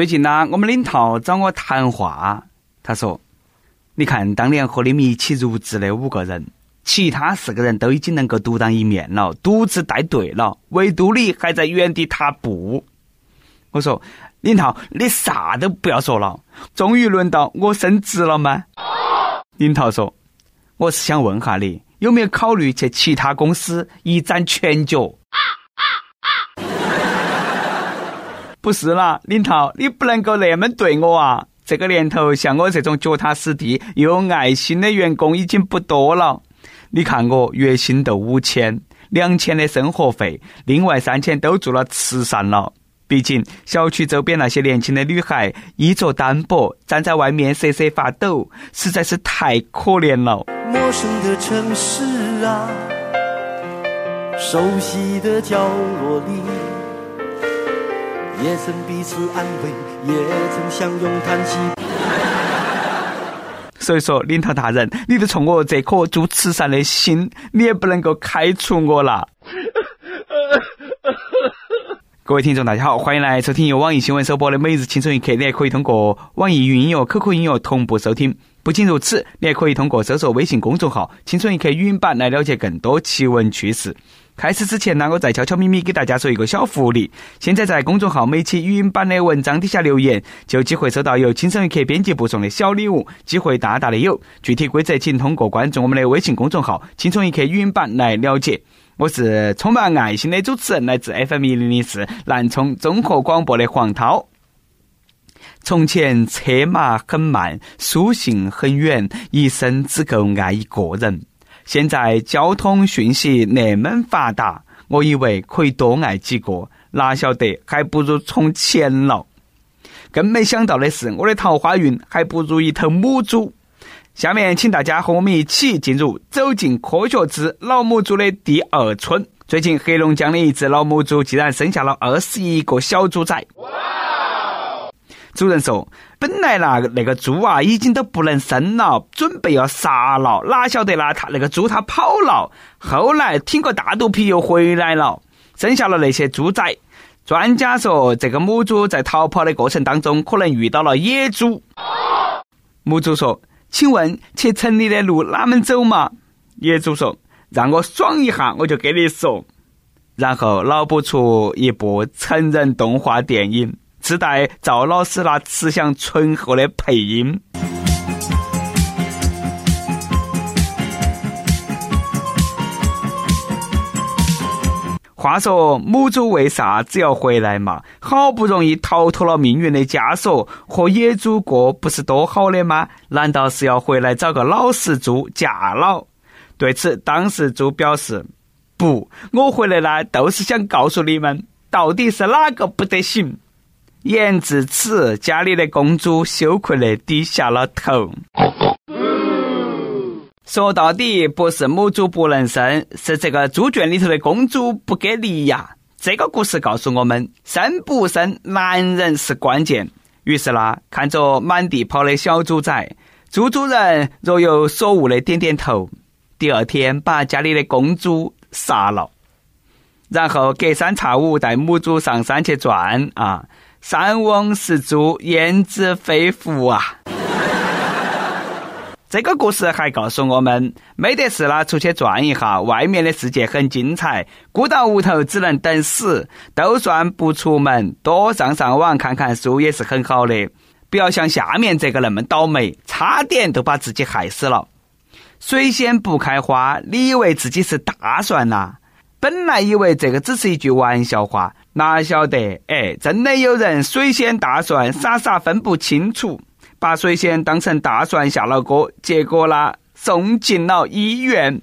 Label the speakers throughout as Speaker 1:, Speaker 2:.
Speaker 1: 最近呢，我们领导找我谈话，他说：“你看，当年和你们一起入职的五个人，其他四个人都已经能够独当一面了，独自带队了，唯独你还在原地踏步。”我说：“领导，你啥都不要说了，终于轮到我升职了吗？”领导说：“我是想问下你，有没有考虑去其他公司一展拳脚？”不是啦，领导，你不能够那么对我啊！这个年头，像我这种脚踏实地又有爱心的员工已经不多了。你看我月薪都五千、两千的生活费，另外三千都做了慈善了。毕竟小区周边那些年轻的女孩衣着单薄，站在外面瑟瑟发抖，实在是太可怜了。陌生的城市啊，熟悉的角落里。也曾彼此安慰，也曾相拥叹息。所以说，领导大人，你就冲我这颗做慈善的心，你也不能够开除我了。各位听众，大家好，欢迎来收听由网易新闻首播的《每日轻松一刻》，你还可以通过网易云音乐、QQ 音乐同步收听。不仅如此，你还可以通过搜索微信公众号“青春一刻”语音版来了解更多奇闻趣事。开始之前呢，我再悄悄咪咪给大家说一个小福利。现在在公众号每期语音版的文章底下留言，就有机会收到由轻松一刻编辑部送的小礼物，机会大大的有。具体规则请通过关注我们的微信公众号“轻松一刻语音版”来了解。我是充满爱心的主持人，来自 FM 一零零四南充综合广播的黄涛。从前车马很慢，书信很远，一生只够爱一个人。现在交通讯息那么发达，我以为可以多爱几个，哪晓得还不如充钱了。更没想到的是，我的桃花运还不如一头母猪。下面，请大家和我们一起进入《走进科学之老母猪》的第二春。最近，黑龙江的一只老母猪竟然生下了二十一个小猪崽。主人说：“本来那个那个猪啊，已经都不能生了，准备要杀了，哪晓得呢？他那个猪它跑了，后来挺个大肚皮又回来了，生下了那些猪崽。专家说，这个母猪在逃跑的过程当中，可能遇到了野猪。母猪说：‘请问去城里的路哪门走嘛？’野猪说：‘让我爽一下，我就给你说。’然后脑补出一部成人动画电影。”自带赵老师那慈祥醇厚的配音。话说母猪为啥子要回来嘛？好不容易逃脱了命运的枷锁，和野猪过不是多好的吗？难道是要回来找个老实猪嫁了？对此，当事猪表示：“不，我回来呢，都是想告诉你们，到底是哪个不得行。”言至此，家里的公主羞愧的低下了头。说到底，不是母猪不能生，是这个猪圈里头的公主不给力呀。这个故事告诉我们，生不生，男人是关键。于是啦，看着满地跑的小猪仔，猪主人若有所悟的点点头。第二天，把家里的公猪杀了，然后隔三差五带母猪上山去转啊。山翁是猪，焉知非福啊！这个故事还告诉我们，没得事了，出去转一下，外面的世界很精彩。孤到屋头只能等死，都算不出门，多上上网看看书也是很好的。不要像下面这个那么倒霉，差点都把自己害死了。水仙不开花，你以为自己是大蒜呐？本来以为这个只是一句玩笑话。哪晓得？哎，真的有人水仙大蒜傻傻分不清楚，把水仙当成大蒜下了锅，结果呢，送进了医院。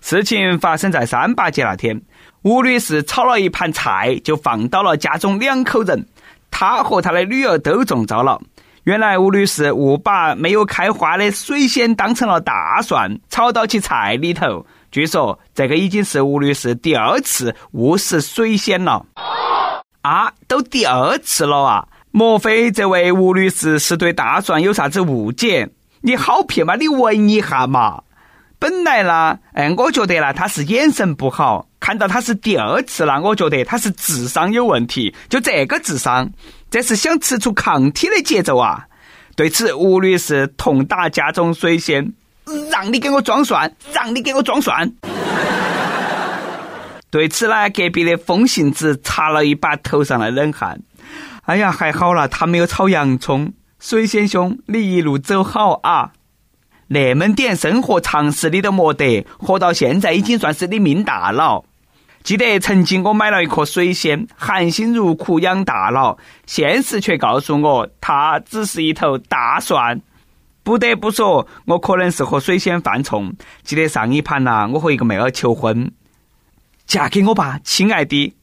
Speaker 1: 事情发生在三八节那天，吴女士炒了一盘菜，就放倒了家中两口人，她和她的女儿都中招了。原来吴女士误把没有开花的水仙当成了大蒜，炒到其菜里头。据说这个已经是吴女士第二次误食水仙了啊！都第二次了啊！莫非这位吴女士是对大蒜有啥子误解？你好骗嘛！你闻一下嘛！本来呢，哎，我觉得呢，他是眼神不好，看到他是第二次了，我觉得他是智商有问题。就这个智商，这是想吃出抗体的节奏啊！对此，吴女士痛打家中水仙，让你给我装蒜，让你给我装蒜。对此呢，隔壁的风信子擦了一把头上的冷汗。哎呀，还好了，他没有炒洋葱。水仙兄，你一路走好啊！那么点生活常识你都没得，活到现在已经算是你命大了。记得曾经我买了一颗水仙，含辛茹苦养大了，现实却告诉我，它只是一头大蒜。不得不说，我可能是和水仙犯冲。记得上一盘呐，我和一个妹儿求婚，嫁给我吧，亲爱的，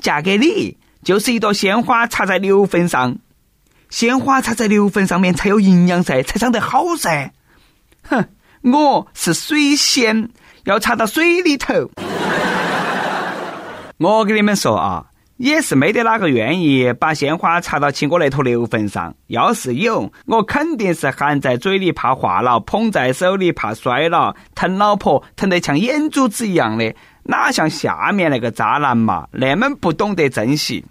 Speaker 1: 嫁给你就是一朵鲜花插在牛粪上，鲜花插在牛粪上面才有营养噻，才长得好噻。哼，我是水仙，要插到水里头。我给你们说啊，也是没得哪个愿意把鲜花插到起我那坨牛粪上。要是有，我肯定是含在嘴里怕化了，捧在手里怕摔了，疼老婆疼得像眼珠子一样的，哪像下面那个渣男嘛，那么不懂得珍惜。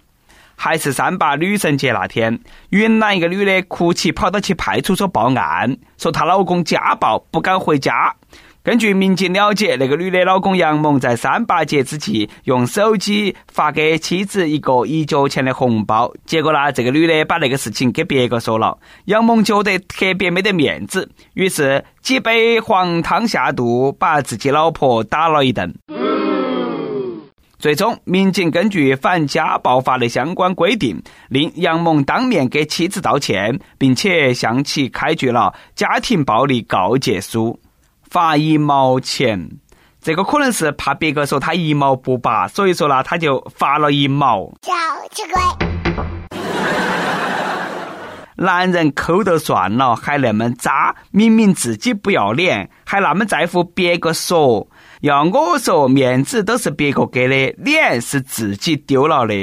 Speaker 1: 还是三八女神节那天，云南一个女的哭泣跑到去派出所报案，说她老公家暴，不敢回家。根据民警了解，那个女的老公杨某在三八节之际用手机发给妻子一个一角钱的红包，结果呢，这个女的把那个事情给别个说了，杨某觉得特别没得面子，于是几杯黄汤下肚，把自己老婆打了一顿。最终，民警根据反家暴法的相关规定，令杨某当面给妻子道歉，并且向其开具了家庭暴力告诫书。罚一毛钱，这个可能是怕别个说他一毛不拔，所以说呢，他就罚了一毛。小气鬼！男人抠都算了，还那么渣，明明自己不要脸，还那么在乎别个说。要我说，面子都是别个给的，脸是自己丢了的。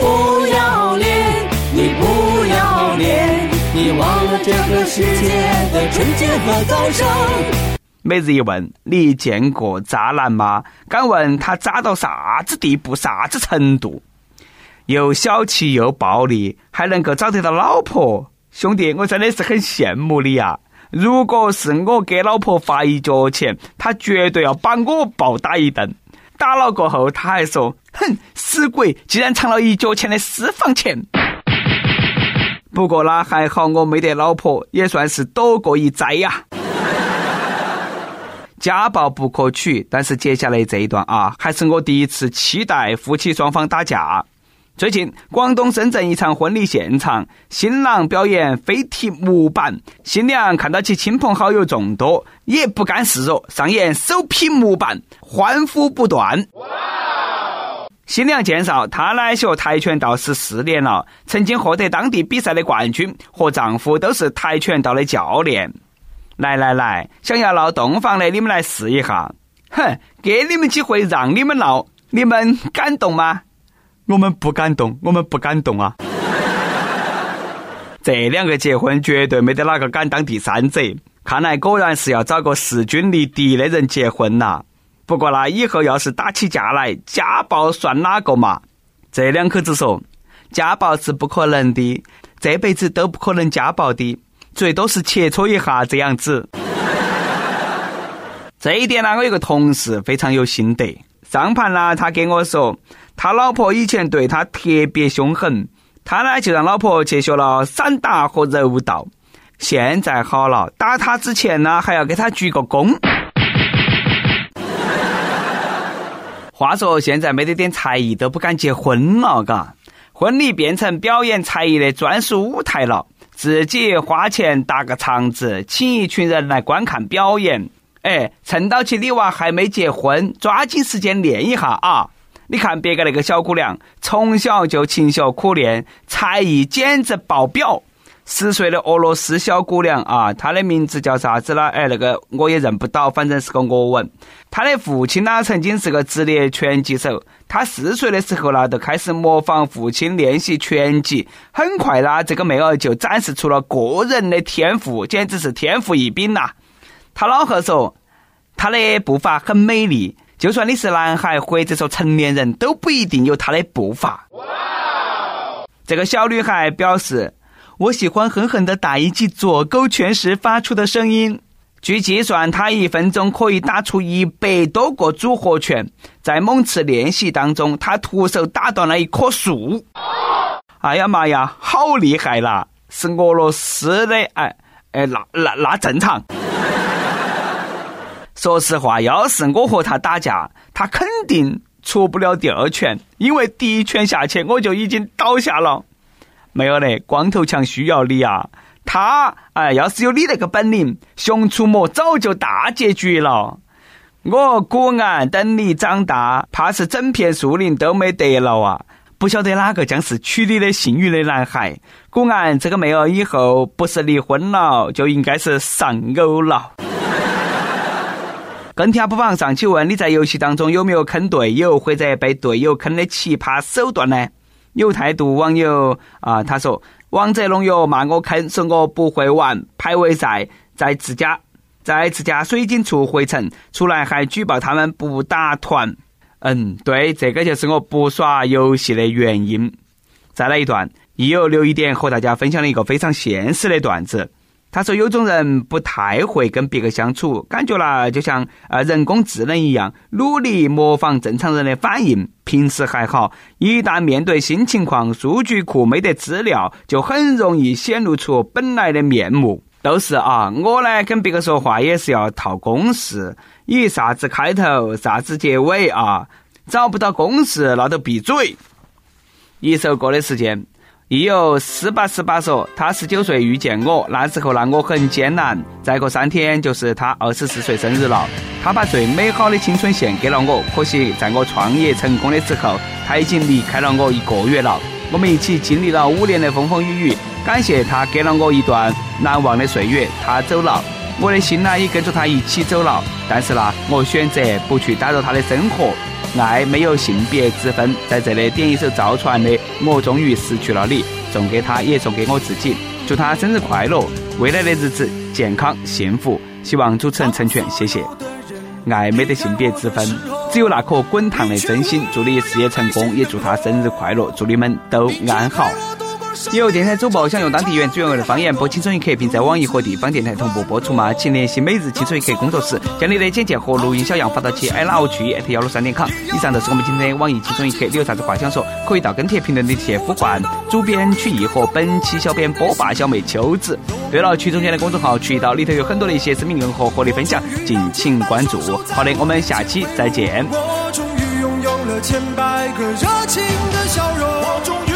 Speaker 1: 不要脸，你不要脸，你忘了这个世界的纯洁和早生。每日一问：你见过渣男吗？敢问他渣到啥子地步、啥子程度？又小气又暴力，还能够找得到老婆？兄弟，我真的是很羡慕你呀！如果是我给老婆发一角钱，他绝对要把我暴打一顿。打了过后，他还说：“哼，死鬼，竟然藏了一角钱的私房钱。”不过呢，还好我没得老婆，也算是躲过一灾呀。家暴不可取，但是接下来这一段啊，还是我第一次期待夫妻双方打架。最近，广东深圳一场婚礼现场，新郎表演飞踢木板，新娘看到其亲朋好友众多，也不甘示弱，上演手劈木板，欢呼不断。新娘介绍，她呢学跆拳道十四年了，曾经获得当地比赛的冠军，和丈夫都是跆拳道的教练。来来来，想要闹洞房的，你们来试一下。哼，给你们机会让你们闹，你们敢动吗？我们不敢动，我们不敢动啊！这两个结婚绝对没得哪个敢当第三者。看来果然是要找个势均力敌的人结婚呐。不过呢，以后要是打起架来，家暴算哪个嘛？这两口子说，家暴是不可能的，这辈子都不可能家暴的。最多是切磋一下这样子。这一点呢，我有个同事非常有心得。上盘呢，他给我说，他老婆以前对他特别凶狠，他呢就让老婆去学了散打和柔道。现在好了，打他之前呢，还要给他鞠个躬。话说现在没得点才艺都不敢结婚了，嘎，婚礼变成表演才艺的专属舞台了。自己花钱搭个场子，请一群人来观看表演。哎，趁到起你娃还没结婚，抓紧时间练一下啊！你看别个那个小姑娘，从小就勤学苦练，才艺简直爆表。十岁的俄罗斯小姑娘啊，她的名字叫啥子呢？哎，那个我也认不到，反正是个俄文。她的父亲呢，曾经是个职业拳击手。她四岁的时候呢，就开始模仿父亲练习拳击。很快呢，这个妹儿就展示出了个人的天赋，简直是天赋异禀呐。她老贺说，她的步伐很美丽，就算你是男孩或者说成年人，都不一定有他的步伐。哇这个小女孩表示：“我喜欢狠狠地打一记左勾拳时发出的声音。据计算，他一分钟可以打出一百多个组合拳。在某次练习当中，他徒手打断了一棵树。哎呀妈呀，好厉害啦！是俄罗斯的，哎哎，那那那正常。”说实话，要是我和他打架，他肯定出不了第二拳，因为第一拳下去我就已经倒下了。没有嘞，光头强需要你啊！他哎，要是有你那个本领，熊出没早就大结局了。我古安等你长大，怕是整片树林都没得了啊！不晓得哪个将是娶你的幸运的男孩。古安这个妹儿以后不是离婚了，就应该是丧偶了。跟帖不妨上去问你在游戏当中有没有坑队友或者被队友坑的奇葩手段呢？有态度网友啊，他说：“王者农友骂我坑，说我不会玩排位赛，在自家在自家水晶处回城，出来还举报他们不打团。”嗯，对，这个就是我不耍游戏的原因。再来一段，亦有留一点和大家分享了一个非常现实的段子。他说：“有种人不太会跟别个相处，感觉啦就像呃人工智能一样，努力模仿正常人的反应。平时还好，一旦面对新情况，数据库没得资料，就很容易显露出本来的面目。都是啊，我呢跟别个说话也是要套公式，以啥子开头，啥子结尾啊，找不到公式那都闭嘴。一首歌的时间。”亦有十八十八说，他十九岁遇见我，那时候让我很艰难。再过三天就是他二十四岁生日了，他把最美好的青春献给了我。可惜在我创业成功的时候，他已经离开了我一个月了。我们一起经历了五年的风风雨雨，感谢他给了我一段难忘的岁月。他走了，我的心呢也跟着他一起走了。但是呢，我选择不去打扰他的生活。爱没有性别之分，在这里点一首赵传的《我终于失去了你》，送给他，也送给我自己，祝他生日快乐，未来的日子健康幸福，希望主持人成全，谢谢。爱没得性别之分，只有那颗滚烫的真心。祝你事业成功，也祝他生日快乐，祝你们都安好。有电台主播想用当地原汁原味的方言播《青春一刻》，并在网易和地方电台同步播出吗？请联系每日《青春一刻》工作室，将你的简介和录音小样发到其 i love 区 at 幺六三点 com。以上就是我们今天的网易《青春一刻》，你有啥子话想说，可以到跟帖评论里去呼唤主编曲艺和本期小编波霸小妹秋子。对了，曲中间的公众号渠道里头有很多的一些生命硬核和你分享，敬请关注。好的，我们下期再见。我终于拥有了千百个热情的笑容。我终于